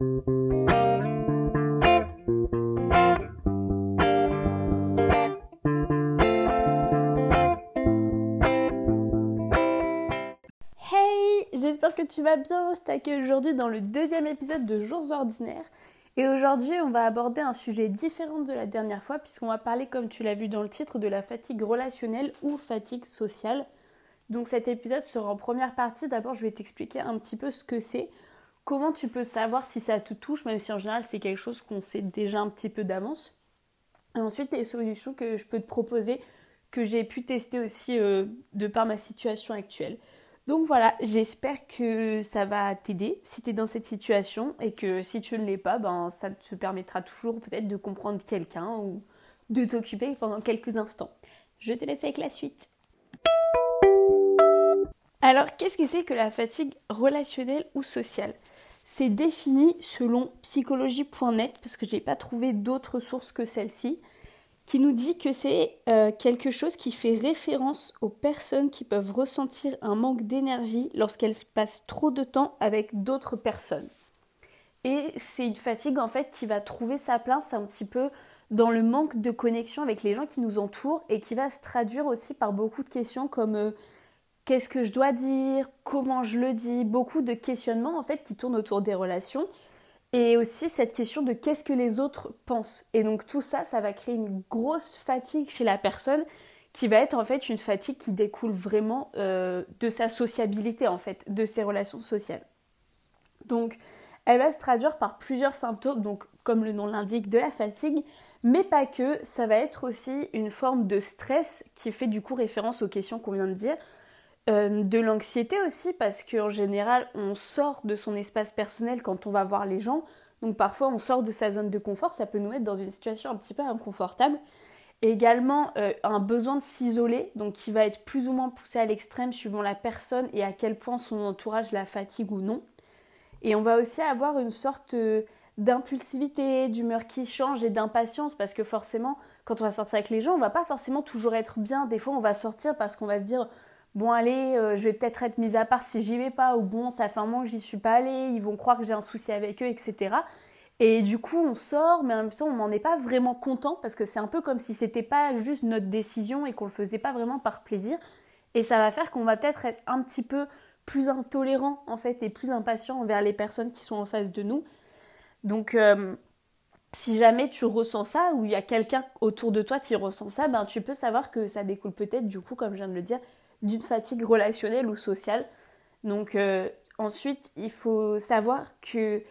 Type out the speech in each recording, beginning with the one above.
Hey, j'espère que tu vas bien. Je t'accueille aujourd'hui dans le deuxième épisode de Jours ordinaires. Et aujourd'hui, on va aborder un sujet différent de la dernière fois, puisqu'on va parler, comme tu l'as vu dans le titre, de la fatigue relationnelle ou fatigue sociale. Donc cet épisode sera en première partie. D'abord, je vais t'expliquer un petit peu ce que c'est, comment tu peux savoir si ça te touche, même si en général c'est quelque chose qu'on sait déjà un petit peu d'avance. Et ensuite, les solutions que je peux te proposer, que j'ai pu tester aussi euh, de par ma situation actuelle. Donc voilà, j'espère que ça va t'aider si tu es dans cette situation et que si tu ne l'es pas, ben, ça te permettra toujours peut-être de comprendre quelqu'un ou de t'occuper pendant quelques instants. Je te laisse avec la suite. Alors, qu'est-ce que c'est que la fatigue relationnelle ou sociale? C'est défini selon psychologie.net parce que je n'ai pas trouvé d'autres sources que celle-ci qui nous dit que c'est euh, quelque chose qui fait référence aux personnes qui peuvent ressentir un manque d'énergie lorsqu'elles passent trop de temps avec d'autres personnes. Et c'est une fatigue en fait qui va trouver sa place un petit peu dans le manque de connexion avec les gens qui nous entourent et qui va se traduire aussi par beaucoup de questions comme euh, qu'est-ce que je dois dire, comment je le dis, beaucoup de questionnements en fait qui tournent autour des relations et aussi cette question de qu'est-ce que les autres pensent. Et donc tout ça, ça va créer une grosse fatigue chez la personne qui va être en fait une fatigue qui découle vraiment euh, de sa sociabilité en fait, de ses relations sociales. Donc elle va se traduire par plusieurs symptômes, donc comme le nom l'indique, de la fatigue, mais pas que, ça va être aussi une forme de stress qui fait du coup référence aux questions qu'on vient de dire, euh, de l'anxiété aussi, parce qu'en général, on sort de son espace personnel quand on va voir les gens. Donc parfois, on sort de sa zone de confort, ça peut nous mettre dans une situation un petit peu inconfortable. également, euh, un besoin de s'isoler, donc qui va être plus ou moins poussé à l'extrême suivant la personne et à quel point son entourage la fatigue ou non. Et on va aussi avoir une sorte euh, d'impulsivité, d'humeur qui change et d'impatience, parce que forcément, quand on va sortir avec les gens, on va pas forcément toujours être bien. Des fois, on va sortir parce qu'on va se dire bon allez, euh, je vais peut-être être mise à part si j'y vais pas, ou bon, ça fait un moment que j'y suis pas allée, ils vont croire que j'ai un souci avec eux, etc. Et du coup, on sort, mais en même temps, on n'en est pas vraiment content parce que c'est un peu comme si c'était pas juste notre décision et qu'on le faisait pas vraiment par plaisir. Et ça va faire qu'on va peut-être être un petit peu plus intolérant en fait et plus impatient envers les personnes qui sont en face de nous. Donc, euh, si jamais tu ressens ça ou il y a quelqu'un autour de toi qui ressent ça, ben tu peux savoir que ça découle peut-être du coup, comme je viens de le dire, d'une fatigue relationnelle ou sociale. Donc euh, ensuite, il faut savoir que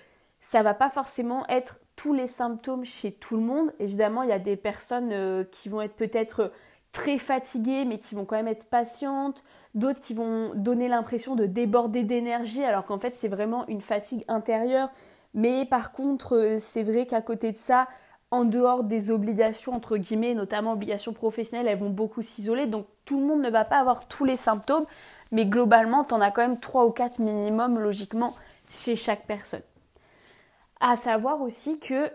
ça va pas forcément être tous les symptômes chez tout le monde. Évidemment, il y a des personnes euh, qui vont être peut-être très fatiguées mais qui vont quand même être patientes, d'autres qui vont donner l'impression de déborder d'énergie alors qu'en fait c'est vraiment une fatigue intérieure. Mais par contre, euh, c'est vrai qu'à côté de ça, en dehors des obligations, entre guillemets, notamment obligations professionnelles, elles vont beaucoup s'isoler. Donc tout le monde ne va pas avoir tous les symptômes, mais globalement, tu en as quand même 3 ou 4 minimum, logiquement, chez chaque personne. À savoir aussi que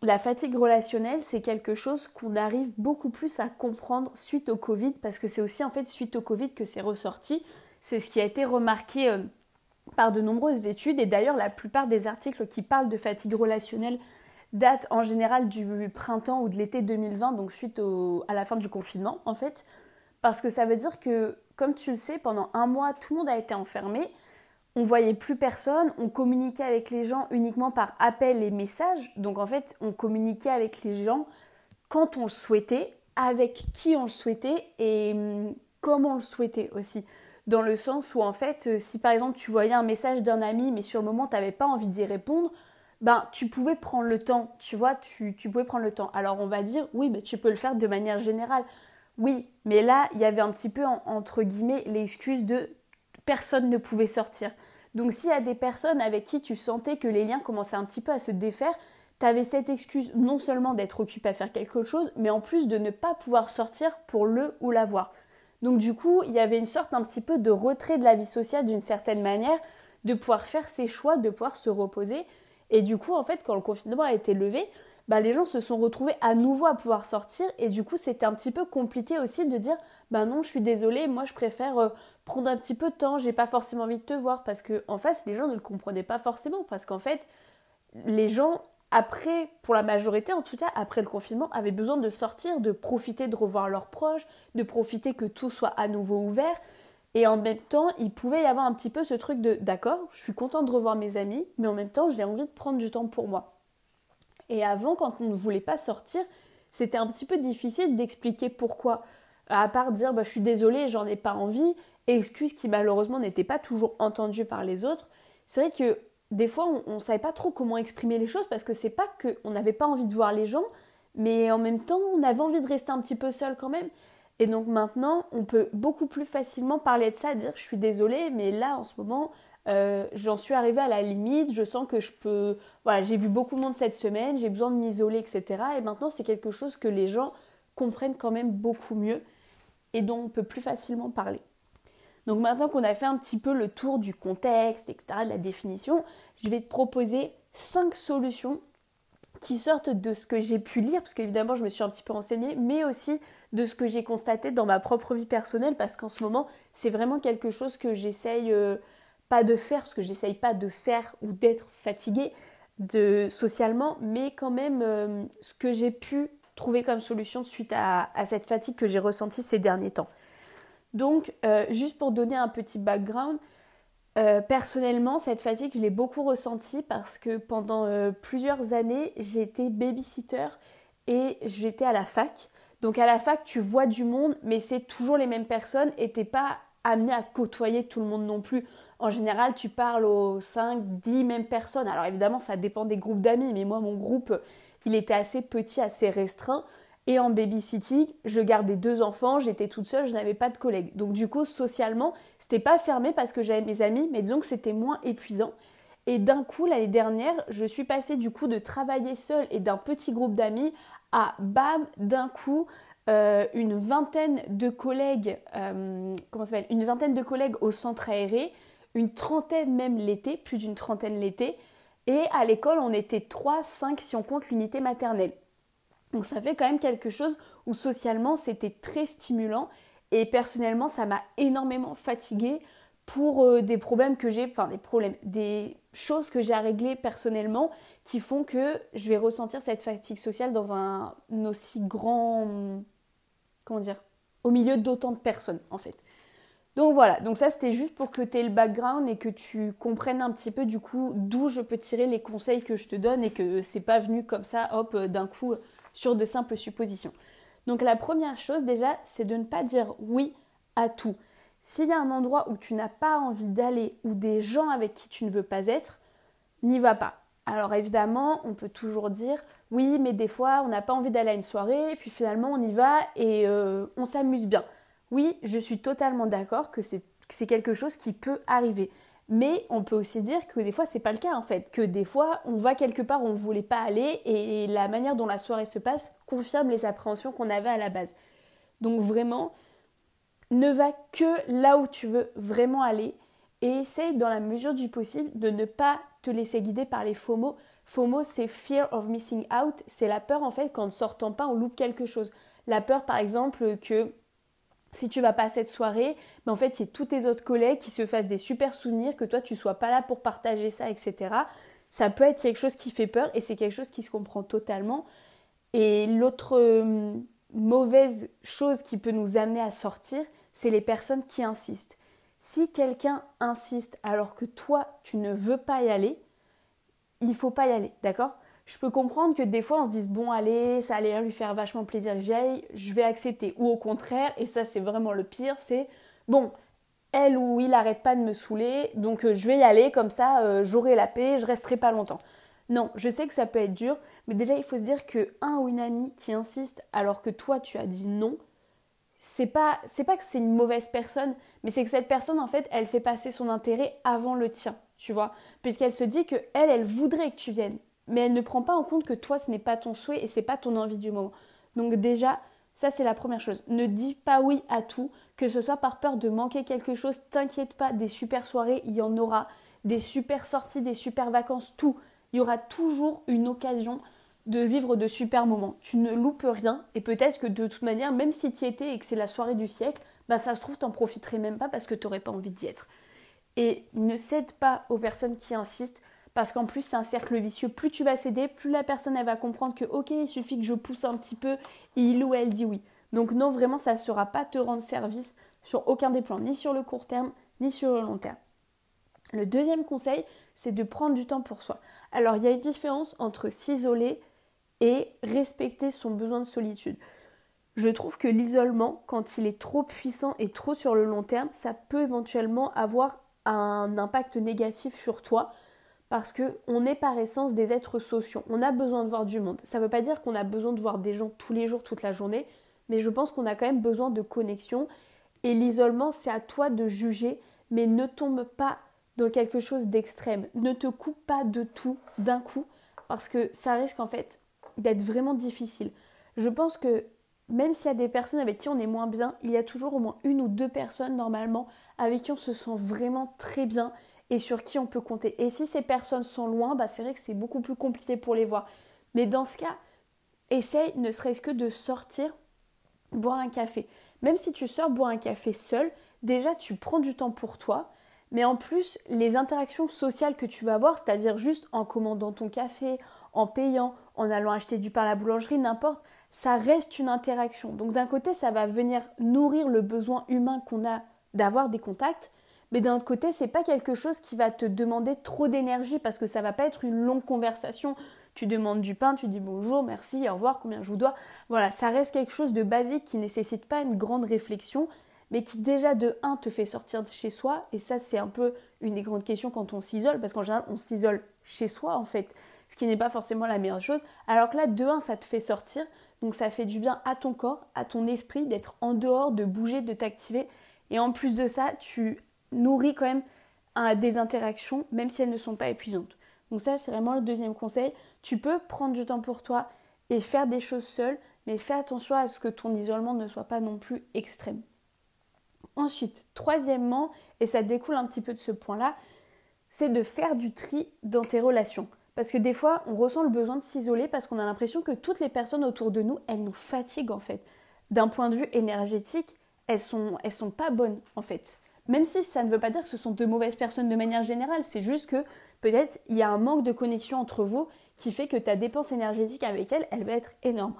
la fatigue relationnelle, c'est quelque chose qu'on arrive beaucoup plus à comprendre suite au Covid, parce que c'est aussi en fait suite au Covid que c'est ressorti. C'est ce qui a été remarqué euh, par de nombreuses études, et d'ailleurs la plupart des articles qui parlent de fatigue relationnelle date en général du printemps ou de l'été 2020, donc suite à la fin du confinement en fait, parce que ça veut dire que, comme tu le sais, pendant un mois, tout le monde a été enfermé, on voyait plus personne, on communiquait avec les gens uniquement par appel et messages, donc en fait on communiquait avec les gens quand on le souhaitait, avec qui on le souhaitait et hum, comment on le souhaitait aussi. Dans le sens où en fait, euh, si par exemple tu voyais un message d'un ami mais sur le moment tu n'avais pas envie d'y répondre, ben, tu pouvais prendre le temps, tu vois, tu, pouvais prendre le temps. Alors on va dire, oui, mais tu peux le faire de manière générale. Oui, mais là, il y avait un petit peu, entre guillemets, l'excuse de personne ne pouvait sortir. Donc s'il y a des personnes avec qui tu sentais que les liens commençaient un petit peu à se défaire, tu avais cette excuse non seulement d'être occupé à faire quelque chose, mais en plus de ne pas pouvoir sortir pour le ou la voir. Donc du coup, il y avait une sorte un petit peu de retrait de la vie sociale d'une certaine manière, de pouvoir faire ses choix, de pouvoir se reposer. Et du coup, en fait, quand le confinement a été levé, bah, les gens se sont retrouvés à nouveau à pouvoir sortir. Et du coup, c'était un petit peu compliqué aussi de dire Bah non, je suis désolée, moi je préfère euh, prendre un petit peu de temps, j'ai pas forcément envie de te voir. Parce qu'en en face, les gens ne le comprenaient pas forcément. Parce qu'en fait, les gens, après, pour la majorité en tout cas, après le confinement, avaient besoin de sortir, de profiter de revoir leurs proches, de profiter que tout soit à nouveau ouvert. Et en même temps, il pouvait y avoir un petit peu ce truc de d'accord, je suis contente de revoir mes amis, mais en même temps, j'ai envie de prendre du temps pour moi. Et avant, quand on ne voulait pas sortir, c'était un petit peu difficile d'expliquer pourquoi. À part dire bah, je suis désolée, j'en ai pas envie, excuse qui malheureusement n'était pas toujours entendue par les autres. C'est vrai que des fois, on ne savait pas trop comment exprimer les choses parce que c'est pas qu'on n'avait pas envie de voir les gens, mais en même temps, on avait envie de rester un petit peu seul quand même. Et donc maintenant, on peut beaucoup plus facilement parler de ça, dire je suis désolée, mais là en ce moment, euh, j'en suis arrivée à la limite, je sens que je peux... Voilà, j'ai vu beaucoup de monde cette semaine, j'ai besoin de m'isoler, etc. Et maintenant, c'est quelque chose que les gens comprennent quand même beaucoup mieux et dont on peut plus facilement parler. Donc maintenant qu'on a fait un petit peu le tour du contexte, etc., de la définition, je vais te proposer cinq solutions qui sortent de ce que j'ai pu lire, parce qu'évidemment je me suis un petit peu renseignée, mais aussi de ce que j'ai constaté dans ma propre vie personnelle, parce qu'en ce moment c'est vraiment quelque chose que j'essaye euh, pas de faire, parce que j'essaye pas de faire ou d'être fatiguée socialement, mais quand même euh, ce que j'ai pu trouver comme solution suite à, cette fatigue que j'ai ressentie ces derniers temps. Donc, euh, juste pour donner un petit background, personnellement, cette fatigue, je l'ai beaucoup ressentie parce que pendant plusieurs années, j'étais babysitter et j'étais à la fac. Donc à la fac, tu vois du monde, mais c'est toujours les mêmes personnes et t'es pas amené à côtoyer tout le monde non plus. En général, tu parles aux 5, 10 mêmes personnes. Alors évidemment, ça dépend des groupes d'amis, mais moi, mon groupe, il était assez petit, assez restreint. Et en babysitting, je gardais deux enfants, j'étais toute seule, je n'avais pas de collègues. Donc du coup, socialement, c'était pas fermé parce que j'avais mes amis, mais disons que c'était moins épuisant. Et d'un coup, l'année dernière, je suis passée du coup de travailler seule et d'un petit groupe d'amis à bam, d'un coup, euh, une vingtaine de collègues, euh, une vingtaine de collègues au centre aéré, une trentaine même l'été, plus d'une trentaine l'été, et à l'école, on était 3, 5 si on compte l'unité maternelle. Donc ça fait quand même quelque chose où socialement c'était très stimulant et personnellement ça m'a énormément fatiguée pour euh, des problèmes que j'ai, enfin des problèmes, des choses que j'ai à régler personnellement qui font que je vais ressentir cette fatigue sociale dans un aussi grand, comment dire, au milieu d'autant de personnes en fait. Donc voilà, donc ça c'était juste pour que tu aies le background et que tu comprennes un petit peu du coup d'où je peux tirer les conseils que je te donne et que c'est pas venu comme ça, hop, euh, d'un coup sur de simples suppositions. Donc la première chose déjà, c'est de ne pas dire oui à tout. S'il y a un endroit où tu n'as pas envie d'aller ou des gens avec qui tu ne veux pas être, n'y va pas. Alors évidemment, on peut toujours dire oui, mais des fois on n'a pas envie d'aller à une soirée, puis finalement on y va et euh, on s'amuse bien. Oui, je suis totalement d'accord que c'est quelque chose qui peut arriver. Mais on peut aussi dire que des fois c'est pas le cas en fait, que des fois on va quelque part où on ne voulait pas aller et la manière dont la soirée se passe confirme les appréhensions qu'on avait à la base. Donc vraiment, ne va que là où tu veux vraiment aller et essaye dans la mesure du possible de ne pas te laisser guider par les FOMO. FOMO c'est fear of missing out, c'est la peur en fait qu'en ne sortant pas on loupe quelque chose. La peur par exemple que si tu vas pas à cette soirée, mais en fait, il y a tous tes autres collègues qui se fassent des super souvenirs, que toi, tu sois pas là pour partager ça, etc. Ça peut être quelque chose qui fait peur et c'est quelque chose qui se comprend totalement. Et l'autre euh, mauvaise chose qui peut nous amener à sortir, c'est les personnes qui insistent. Si quelqu'un insiste alors que toi, tu ne veux pas y aller, il faut pas y aller, d'accord? Je peux comprendre que des fois on se dise bon allez, ça allait lui faire vachement plaisir que j'y aille, je vais accepter. Ou au contraire, et ça c'est vraiment le pire, c'est bon, elle ou il arrête pas de me saouler, donc euh, je vais y aller, comme ça euh, j'aurai la paix, je resterai pas longtemps. Non, je sais que ça peut être dur, mais déjà il faut se dire que un ou une amie qui insiste alors que toi tu as dit non, c'est pas c'est pas que c'est une mauvaise personne, mais c'est que cette personne en fait, elle fait passer son intérêt avant le tien, tu vois, puisqu'elle se dit que elle elle voudrait que tu viennes mais elle ne prend pas en compte que toi, ce n'est pas ton souhait et c'est pas ton envie du moment. Donc déjà, ça c'est la première chose. Ne dis pas oui à tout, que ce soit par peur de manquer quelque chose, t'inquiète pas, des super soirées, il y en aura, des super sorties, des super vacances, tout. Il y aura toujours une occasion de vivre de super moments. Tu ne loupes rien et peut-être que de toute manière, même si tu y étais et que c'est la soirée du siècle, bah ça se trouve t'en profiterais même pas parce que tu n'aurais pas envie d'y être. Et ne cède pas aux personnes qui insistent parce qu'en plus c'est un cercle vicieux. Plus tu vas céder, plus la personne elle va comprendre que ok, il suffit que je pousse un petit peu et il ou elle dit oui. Donc non, vraiment ça ne sera pas te rendre service sur aucun des plans, ni sur le court terme, ni sur le long terme. Le deuxième conseil, c'est de prendre du temps pour soi. Alors il y a une différence entre s'isoler respecter son besoin de solitude. Je trouve que l'isolement, quand il est trop puissant et trop sur le long terme, ça peut éventuellement avoir un impact négatif sur toi parce que on est par essence des êtres sociaux. On a besoin de voir du monde. Ça ne veut pas dire qu'on a besoin de voir des gens tous les jours, toute la journée, mais je pense qu'on a quand même besoin de connexion. Et l'isolement, c'est à toi de juger, mais ne tombe pas dans quelque chose d'extrême. Ne te coupe pas de tout d'un coup, parce que ça risque en fait d'être vraiment difficile. Je pense que même s'il y a des personnes avec qui on est moins bien, il y a toujours au moins une ou deux personnes normalement avec qui on se sent vraiment très bien et sur qui on peut compter. Et si ces personnes sont loin, bah c'est vrai que c'est beaucoup plus compliqué pour les voir. Mais dans ce cas, essaye ne serait-ce que de sortir, boire un café. Même si tu sors boire un café seul, déjà tu prends du temps pour toi. Mais en plus, les interactions sociales que tu vas avoir, c'est-à-dire juste en commandant ton café, en payant, en allant acheter du pain à la boulangerie, n'importe, ça reste une interaction. Donc d'un côté, ça va venir nourrir le besoin humain qu'on a d'avoir des contacts, mais d'un autre côté, c'est pas quelque chose qui va te demander trop d'énergie parce que ça va pas être une longue conversation. Tu demandes du pain, tu dis bonjour, merci, au revoir, combien je vous dois. Voilà, ça reste quelque chose de basique qui nécessite pas une grande réflexion, mais qui déjà de 1 te fait sortir de chez soi. Et ça, c'est un peu une des grandes questions quand on s'isole, parce qu'en général, on s'isole chez soi en fait, ce qui n'est pas forcément la meilleure chose. Alors que là, de 1, ça te fait sortir. Donc ça fait du bien à ton corps, à ton esprit d'être en dehors, de bouger, de t'activer. Et en plus de ça, tu nourrit quand même des interactions, même si elles ne sont pas épuisantes. Donc ça, c'est vraiment le deuxième conseil. Tu peux prendre du temps pour toi et faire des choses seul, mais fais attention à ce que ton isolement ne soit pas non plus extrême. Ensuite, troisièmement, et ça découle un petit peu de ce point-là, c'est de faire du tri dans tes relations. Parce que des fois, on ressent le besoin de s'isoler parce qu'on a l'impression que toutes les personnes autour de nous, elles nous fatiguent en fait. D'un point de vue énergétique, elles sont, elles sont pas bonnes en fait. Même si ça ne veut pas dire que ce sont de mauvaises personnes de manière générale, c'est juste que peut-être il y a un manque de connexion entre vous qui fait que ta dépense énergétique avec elle, elle va être énorme.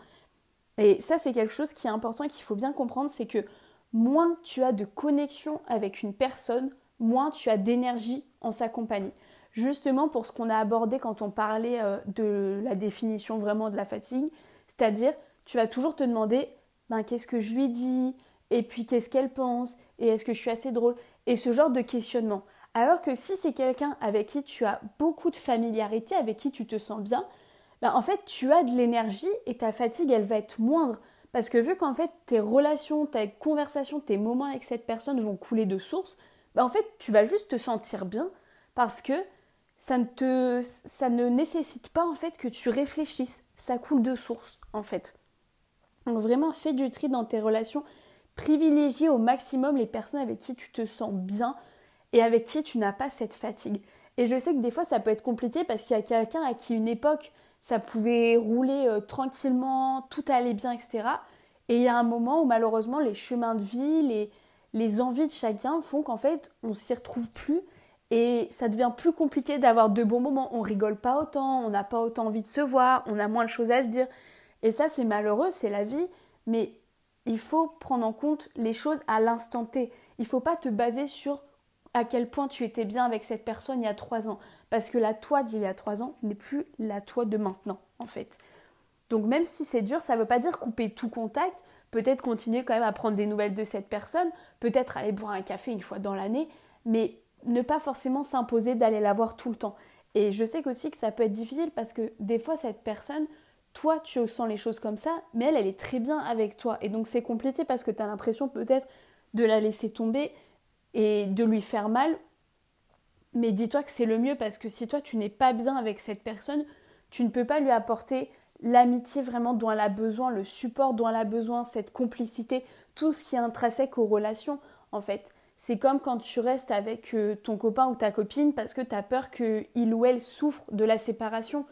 Et ça, c'est quelque chose qui est important et qu'il faut bien comprendre, c'est que moins tu as de connexion avec une personne, moins tu as d'énergie en sa compagnie. Justement pour ce qu'on a abordé quand on parlait euh, de la définition vraiment de la fatigue, c'est-à-dire tu vas toujours te demander ben, qu'est-ce que je lui dis, et puis qu'est-ce qu'elle pense, et est-ce que je suis assez drôle, et ce genre de questionnement. Alors que si c'est quelqu'un avec qui tu as beaucoup de familiarité, avec qui tu te sens bien, ben en fait tu as de l'énergie et ta fatigue elle va être moindre. Parce que vu qu'en fait tes relations, tes conversations, tes moments avec cette personne vont couler de source, ben en fait tu vas juste te sentir bien parce que ça ne, ça ne nécessite pas en fait que tu réfléchisses, ça coule de source en fait. Donc vraiment fais du tri dans tes relations Privilégie au maximum les personnes avec qui tu te sens bien et avec qui tu n'as pas cette fatigue. Et je sais que des fois ça peut être compliqué parce qu'il y a quelqu'un à qui une époque ça pouvait rouler euh, tranquillement, tout allait bien, etc. Et il y a un moment où malheureusement les chemins de vie, les, les envies de chacun font qu'en fait on s'y retrouve plus et ça devient plus compliqué d'avoir de bons moments. On rigole pas autant, on n'a pas autant envie de se voir, on a moins de choses à se dire. Et ça c'est malheureux, c'est la vie. Mais il faut prendre en compte les choses à l'instant T. Il faut pas te baser sur à quel point tu étais bien avec cette personne il y a trois ans. Parce que la toi d'il y a trois ans n'est plus la toi de maintenant, en fait. Donc même si c'est dur, ça ne veut pas dire couper tout contact. Peut-être continuer quand même à prendre des nouvelles de cette personne. Peut-être aller boire un café une fois dans l'année. Mais ne pas forcément s'imposer d'aller la voir tout le temps. Et je sais aussi que ça peut être difficile parce que des fois cette personne, toi, tu sens les choses comme ça, mais elle, elle est très bien avec toi. Et donc c'est compliqué parce que tu as l'impression peut-être de la laisser tomber et de lui faire mal. Mais dis-toi que c'est le mieux parce que si toi, tu n'es pas bien avec cette personne, tu ne peux pas lui apporter l'amitié vraiment dont elle a besoin, le support dont elle a besoin, cette complicité, tout ce qui est intrinsèque aux relations, en fait. C'est comme quand tu restes avec euh, ton copain ou ta copine parce que tu as peur qu'il ou elle souffre de la séparation.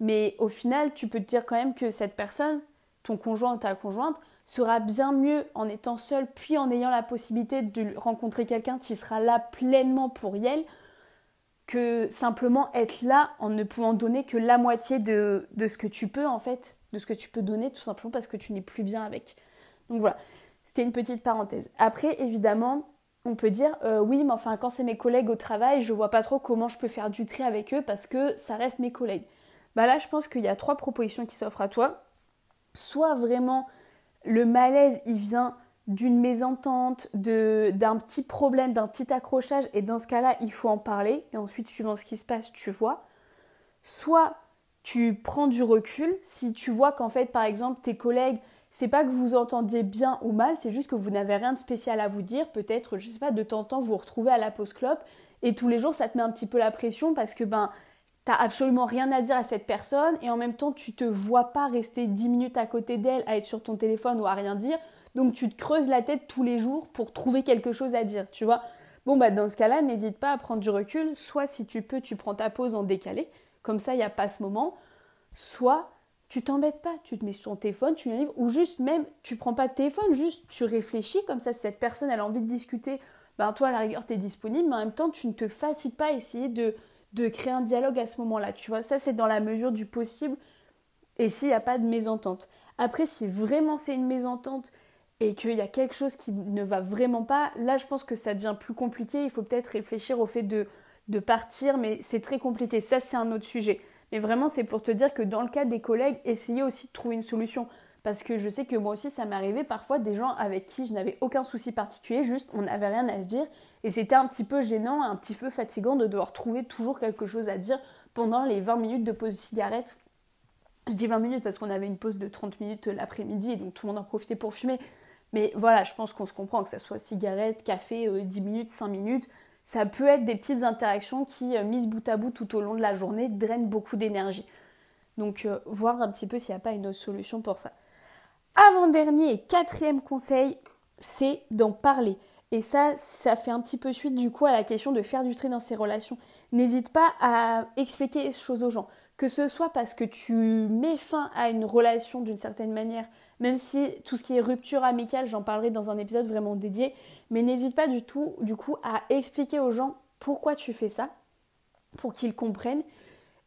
Mais au final, tu peux te dire quand même que cette personne, ton conjoint ou ta conjointe, sera bien mieux en étant seule, puis en ayant la possibilité de rencontrer quelqu'un qui sera là pleinement pour elle, que simplement être là en ne pouvant donner que la moitié de, de ce que tu peux en fait, de ce que tu peux donner tout simplement parce que tu n'es plus bien avec. Donc voilà, c'était une petite parenthèse. Après, évidemment, on peut dire euh, oui, mais enfin, quand c'est mes collègues au travail, je vois pas trop comment je peux faire du tri avec eux parce que ça reste mes collègues. Bah là, je pense qu'il y a trois propositions qui s'offrent à toi. Soit vraiment le malaise, il vient d'une mésentente, d'un petit problème, d'un petit accrochage, et dans ce cas-là, il faut en parler, et ensuite, suivant ce qui se passe, tu vois. Soit tu prends du recul, si tu vois qu'en fait, par exemple, tes collègues, c'est pas que vous entendiez bien ou mal, c'est juste que vous n'avez rien de spécial à vous dire. Peut-être, je sais pas, de temps en temps, vous vous retrouvez à la pause clope et tous les jours, ça te met un petit peu la pression parce que ben, t'as absolument rien à dire à cette personne et en même temps, tu te vois pas rester 10 minutes à côté d'elle à être sur ton téléphone ou à rien dire. Donc, tu te creuses la tête tous les jours pour trouver quelque chose à dire, tu vois. Bon, bah, dans ce cas-là, n'hésite pas à prendre du recul. Soit, si tu peux, tu prends ta pause en décalé. Comme ça, il n'y a pas ce moment. Soit, tu t'embêtes pas, tu te mets sur ton téléphone, tu lis un livre, ou juste même, tu prends pas de téléphone, juste tu réfléchis, comme ça, si cette personne a envie de discuter, ben toi à la rigueur tu es disponible, mais en même temps tu ne te fatigues pas à essayer de, de créer un dialogue à ce moment-là, tu vois, ça c'est dans la mesure du possible, et s'il n'y a pas de mésentente. Après, si vraiment c'est une mésentente et qu'il y a quelque chose qui ne va vraiment pas, là je pense que ça devient plus compliqué, il faut peut-être réfléchir au fait de, de partir, mais c'est très compliqué, ça c'est un autre sujet. Mais vraiment, c'est pour te dire que dans le cas des collègues, essayez aussi de trouver une solution. Parce que je sais que moi aussi, ça m'est arrivé parfois des gens avec qui je n'avais aucun souci particulier, juste on n'avait rien à se dire. Et c'était un petit peu gênant, un petit peu fatigant de devoir trouver toujours quelque chose à dire pendant les 20 minutes de pause cigarette. Je dis 20 minutes parce qu'on avait une pause de 30 minutes l'après-midi donc tout le monde en profitait pour fumer. Mais voilà, je pense qu'on se comprend, que ça soit cigarette, café, 10 euh, minutes, 5 minutes ça peut être des petites interactions qui, euh, mises bout à bout tout au long de la journée, drainent beaucoup d'énergie. Donc, euh, voir un petit peu s'il n'y a pas une autre solution pour ça. Avant-dernier et quatrième conseil, c'est d'en parler. Et ça, ça fait un petit peu suite du coup à la question de faire du tri dans ses relations. N'hésite pas à expliquer les choses aux gens. Que ce soit parce que tu mets fin à une relation d'une certaine manière, même si tout ce qui est rupture amicale, j'en parlerai dans un épisode vraiment dédié, mais n'hésite pas du tout, du coup, à expliquer aux gens pourquoi tu fais ça, pour qu'ils comprennent.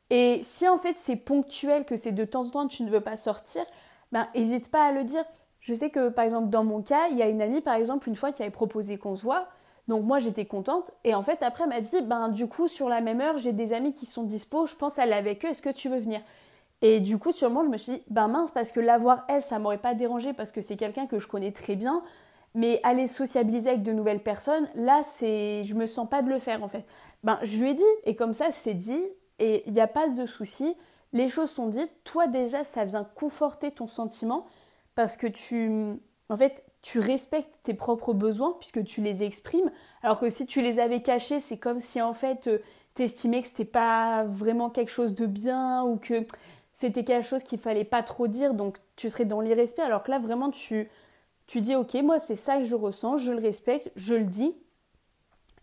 Et si en fait c'est ponctuel, que c'est de temps en temps tu ne veux pas sortir, ben n'hésite pas à le dire. Je sais que par exemple dans mon cas, il y a une amie par exemple une fois qui avait proposé qu'on se voit. Donc moi j'étais contente et en fait après m'a dit ben du coup sur la même heure j'ai des amis qui sont dispo, je pense aller avec eux, est-ce que tu veux venir? Et du coup sûrement je me suis dit ben mince parce que l'avoir elle ça m'aurait pas dérangé parce que c'est quelqu'un que je connais très bien, mais aller sociabiliser avec de nouvelles personnes, là, c'est, je me sens pas de le faire en fait. Ben, je lui ai dit, et comme ça, c'est dit, et il n'y a pas de souci. Les choses sont dites. Toi, déjà, ça vient conforter ton sentiment parce que tu, en fait, tu respectes tes propres besoins puisque tu les exprimes. Alors que si tu les avais cachés, c'est comme si en fait, euh, tu estimais que c'était pas vraiment quelque chose de bien ou que c'était quelque chose qu'il fallait pas trop dire, donc tu serais dans l'irrespect. Alors que là, vraiment, tu tu dis, ok, moi c'est ça que je ressens, je le respecte, je le dis.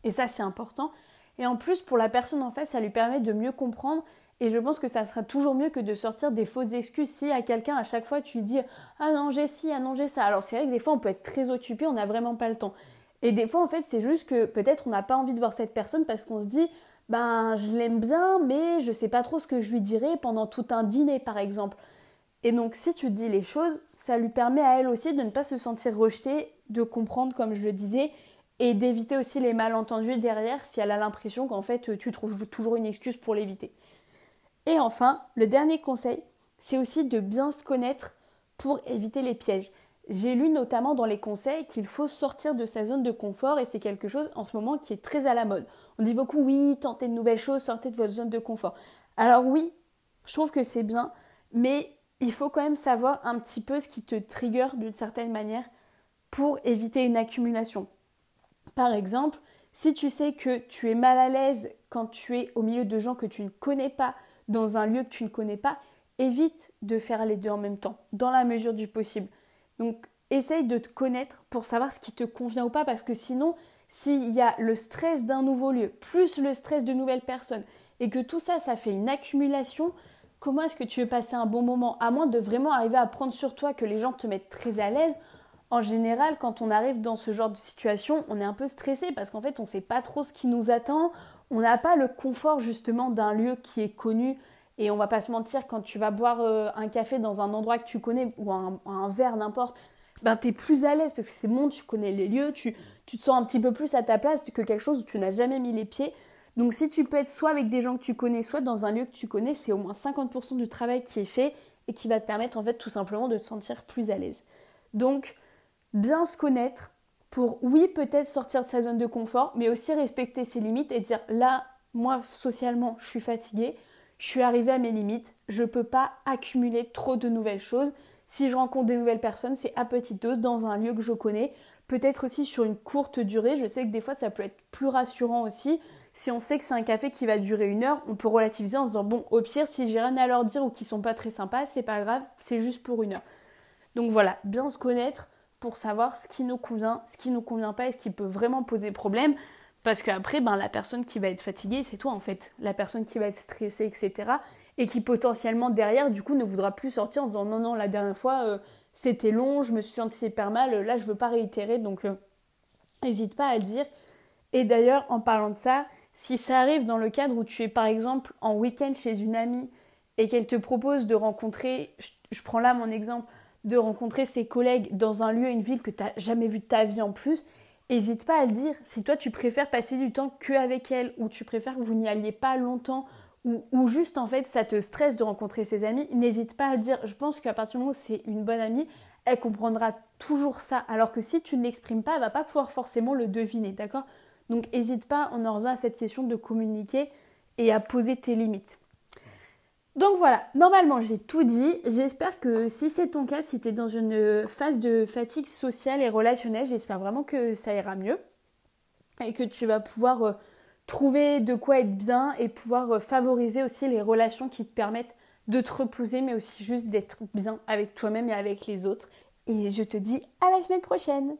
Et ça, c'est important. Et en plus, pour la personne en face, ça lui permet de mieux comprendre. Et je pense que ça sera toujours mieux que de sortir des fausses excuses. Si à quelqu'un, à chaque fois, tu dis Ah non, j'ai ci, ah non, j'ai ça. Alors, c'est vrai que des fois, on peut être très occupé, on n'a vraiment pas le temps. Et des fois, en fait, c'est juste que peut-être on n'a pas envie de voir cette personne parce qu'on se dit Ben, je l'aime bien, mais je sais pas trop ce que je lui dirai pendant tout un dîner, par exemple. Et donc si tu dis les choses, ça lui permet à elle aussi de ne pas se sentir rejetée, de comprendre comme je le disais, et d'éviter aussi les malentendus derrière si elle a l'impression qu'en fait tu trouves toujours une excuse pour l'éviter. Et enfin, le dernier conseil, c'est aussi de bien se connaître pour éviter les pièges. J'ai lu notamment dans les conseils qu'il faut sortir de sa zone de confort et c'est quelque chose en ce moment qui est très à la mode. On dit beaucoup oui, tentez de nouvelles choses, sortez de votre zone de confort. Alors oui, je trouve que c'est bien, mais il faut quand même savoir un petit peu ce qui te trigger d'une certaine manière pour éviter une accumulation. Par exemple, si tu sais que tu es mal à l'aise quand tu es au milieu de gens que tu ne connais pas, dans un lieu que tu ne connais pas, évite de faire les deux en même temps, dans la mesure du possible. Donc, essaye de te connaître pour savoir ce qui te convient ou pas, parce que sinon, s'il y a le stress d'un nouveau lieu, plus le stress de nouvelles personnes, et que tout ça, ça fait une accumulation, comment est-ce que tu veux passer un bon moment À moins de vraiment arriver à prendre sur toi que les gens te mettent très à l'aise. En général, quand on arrive dans ce genre de situation, on est un peu stressé parce qu'en fait, on ne sait pas trop ce qui nous attend. On n'a pas le confort justement d'un lieu qui est connu. Et on va pas se mentir, quand tu vas boire euh, un café dans un endroit que tu connais, ou un, verre, n'importe, ben tu es plus à l'aise parce que c'est bon, tu connais les lieux, tu, tu te sens un petit peu plus à ta place que quelque chose où tu n'as jamais mis les pieds. Donc si tu peux être soit avec des gens que tu connais, soit dans un lieu que tu connais, c'est au moins 50% du travail qui est fait et qui va te permettre en fait tout simplement de te sentir plus à l'aise. Donc bien se connaître pour oui peut-être sortir de sa zone de confort, mais aussi respecter ses limites et dire là moi socialement je suis fatiguée, je suis arrivée à mes limites, je ne peux pas accumuler trop de nouvelles choses. Si je rencontre des nouvelles personnes, c'est à petite dose dans un lieu que je connais, peut-être aussi sur une courte durée. Je sais que des fois ça peut être plus rassurant aussi si on sait que c'est un café qui va durer une heure, on peut relativiser en se disant bon, au pire, si j'ai rien à leur dire ou qu'ils sont pas très sympas, c'est pas grave, c'est juste pour une heure. Donc voilà, bien se connaître pour savoir ce qui nous convient, ce qui nous convient pas et ce qui peut vraiment poser problème. Parce qu'après, ben, la personne qui va être fatiguée, c'est toi en fait. La personne qui va être stressée, etc. Et qui potentiellement derrière, du coup, ne voudra plus sortir en disant non, non, la dernière fois, euh, c'était long, je me suis sentie hyper mal, là, je veux pas réitérer. Donc, euh, n'hésite pas à le dire. Et d'ailleurs, en parlant de ça, si ça arrive dans le cadre où tu es par exemple en week-end chez une amie et qu'elle te propose de rencontrer, je, prends là mon exemple, de rencontrer ses collègues dans un lieu, une ville que tu n'as jamais vu de ta vie en plus, n'hésite pas à le dire. Si toi tu préfères passer du temps qu'avec elle ou tu préfères que vous n'y alliez pas longtemps ou, ou, juste en fait ça te stresse de rencontrer ses amis, n'hésite pas à le dire. Je pense qu'à partir du moment où c'est une bonne amie, elle comprendra toujours ça. Alors que si tu ne l'exprimes pas, elle va pas pouvoir forcément le deviner, d'accord? Donc n'hésite pas, on en revient à cette question de communiquer et à poser tes limites. Donc voilà, normalement j'ai tout dit. J'espère que si c'est ton cas, si tu es dans une phase de fatigue sociale et relationnelle, j'espère vraiment que ça ira mieux et que tu vas pouvoir euh, trouver de quoi être bien et pouvoir euh, favoriser aussi les relations qui te permettent de te reposer mais aussi juste d'être bien avec toi-même et avec les autres. Et je te dis à la semaine prochaine